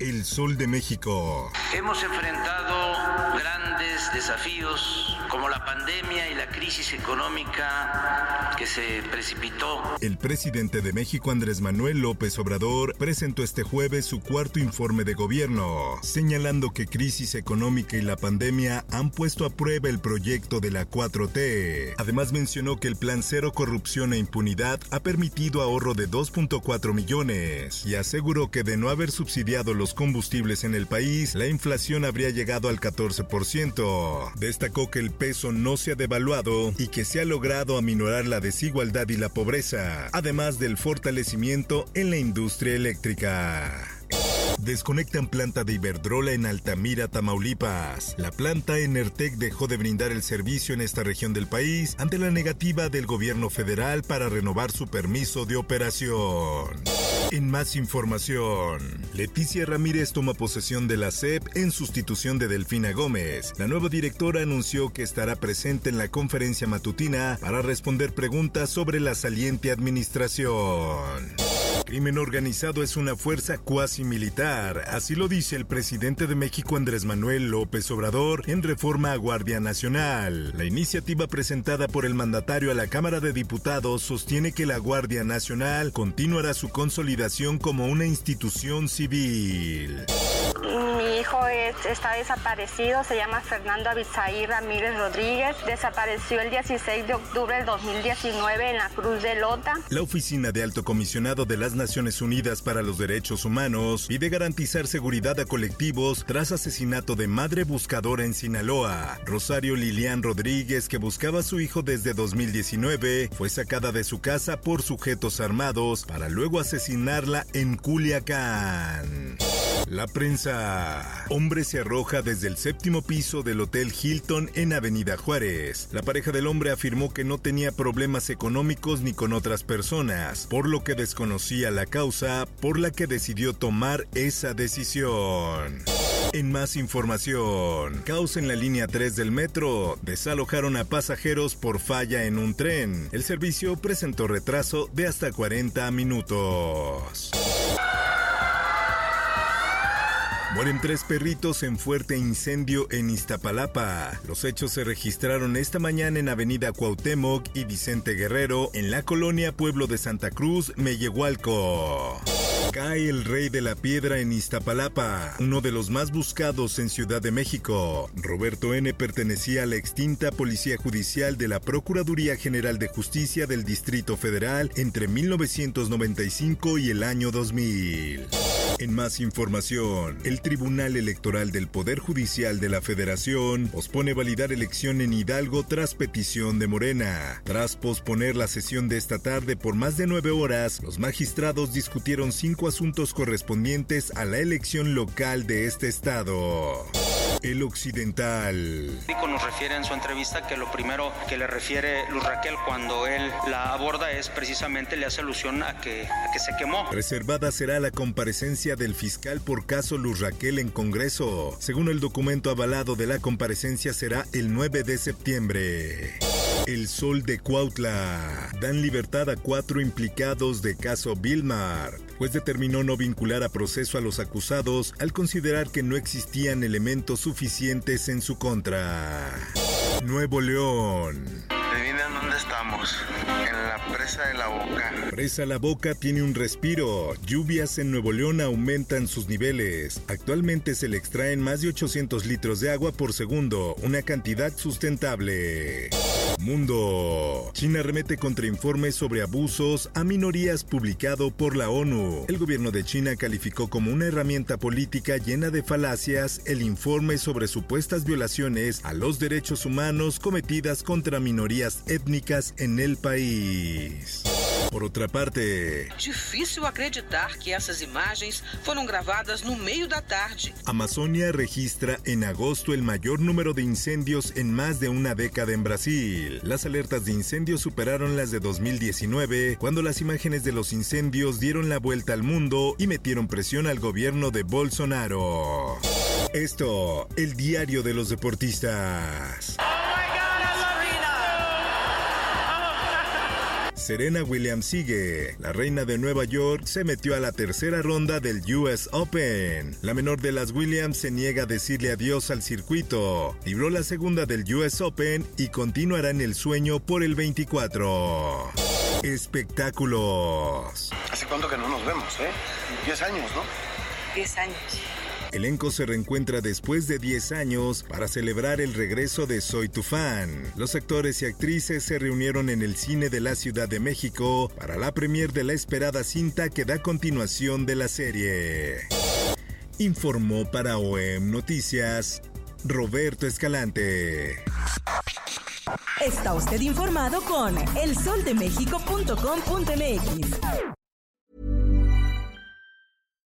El Sol de México. Hemos enfrentado grandes desafíos como la pandemia y la crisis económica que se precipitó. El presidente de México, Andrés Manuel López Obrador, presentó este jueves su cuarto informe de gobierno, señalando que crisis económica y la pandemia han puesto a prueba el proyecto de la 4T. Además mencionó que el plan cero corrupción e impunidad ha permitido ahorro de 2.4 millones y aseguró que de no haber subsidiado los combustibles en el país, la inflación habría llegado al 14%. Destacó que el peso no se ha devaluado y que se ha logrado aminorar la desigualdad y la pobreza, además del fortalecimiento en la industria eléctrica. Desconectan planta de Iberdrola en Altamira, Tamaulipas. La planta Enertec dejó de brindar el servicio en esta región del país ante la negativa del gobierno federal para renovar su permiso de operación. En más información, Leticia Ramírez toma posesión de la SEP en sustitución de Delfina Gómez. La nueva directora anunció que estará presente en la conferencia matutina para responder preguntas sobre la saliente administración. Crimen organizado es una fuerza cuasi militar, así lo dice el presidente de México Andrés Manuel López Obrador en reforma a Guardia Nacional. La iniciativa presentada por el mandatario a la Cámara de Diputados sostiene que la Guardia Nacional continuará su consolidación como una institución civil. Mi hijo es, está desaparecido, se llama Fernando Abisaí Ramírez Rodríguez. Desapareció el 16 de octubre del 2019 en la Cruz de Lota. La Oficina de Alto Comisionado de las Naciones Unidas para los Derechos Humanos pide garantizar seguridad a colectivos tras asesinato de madre buscadora en Sinaloa. Rosario Lilian Rodríguez, que buscaba a su hijo desde 2019, fue sacada de su casa por sujetos armados para luego asesinarla en Culiacán. La prensa. Hombre se arroja desde el séptimo piso del Hotel Hilton en Avenida Juárez. La pareja del hombre afirmó que no tenía problemas económicos ni con otras personas, por lo que desconocía la causa por la que decidió tomar esa decisión. En más información, caos en la línea 3 del metro. Desalojaron a pasajeros por falla en un tren. El servicio presentó retraso de hasta 40 minutos. Mueren tres perritos en fuerte incendio en Iztapalapa. Los hechos se registraron esta mañana en Avenida Cuauhtémoc y Vicente Guerrero, en la colonia Pueblo de Santa Cruz, Mellehualco. Cae el rey de la piedra en Iztapalapa, uno de los más buscados en Ciudad de México. Roberto N. pertenecía a la extinta Policía Judicial de la Procuraduría General de Justicia del Distrito Federal entre 1995 y el año 2000. En más información, el Tribunal Electoral del Poder Judicial de la Federación pospone validar elección en Hidalgo tras petición de Morena. Tras posponer la sesión de esta tarde por más de nueve horas, los magistrados discutieron cinco asuntos correspondientes a la elección local de este estado. El Occidental. Nos refiere en su entrevista que lo primero que le refiere Luz Raquel cuando él la aborda es precisamente le hace alusión a que, a que se quemó. Reservada será la comparecencia del fiscal por caso Luz Raquel en Congreso. Según el documento avalado de la comparecencia será el 9 de septiembre. El Sol de Cuautla. Dan libertad a cuatro implicados de caso Vilmar. Juez determinó no vincular a proceso a los acusados al considerar que no existían elementos suficientes en su contra. Nuevo León. Adivinen dónde estamos. En la presa de la boca. Presa La Boca tiene un respiro. Lluvias en Nuevo León aumentan sus niveles. Actualmente se le extraen más de 800 litros de agua por segundo, una cantidad sustentable. Mundo. China remete contra informes sobre abusos a minorías publicado por la ONU. El gobierno de China calificó como una herramienta política llena de falacias el informe sobre supuestas violaciones a los derechos humanos cometidas contra minorías étnicas en el país. Por otra parte, Difícil acreditar que essas imagens foram gravadas no meio da tarde. Amazonia registra en agosto el mayor número de incendios en más de una década en Brasil. Las alertas de incendios superaron las de 2019, cuando las imágenes de los incendios dieron la vuelta al mundo y metieron presión al gobierno de Bolsonaro. Esto, el diario de los deportistas. Serena Williams sigue. La reina de Nueva York se metió a la tercera ronda del US Open. La menor de las Williams se niega a decirle adiós al circuito. Libró la segunda del US Open y continuará en el sueño por el 24. Espectáculos. ¿Hace cuánto que no nos vemos, eh? 10 años, ¿no? 10 años. Elenco se reencuentra después de 10 años para celebrar el regreso de Soy tu fan. Los actores y actrices se reunieron en el cine de la Ciudad de México para la premier de la esperada cinta que da continuación de la serie. Informó para OEM Noticias Roberto Escalante. Está usted informado con elsoldemexico.com.mx.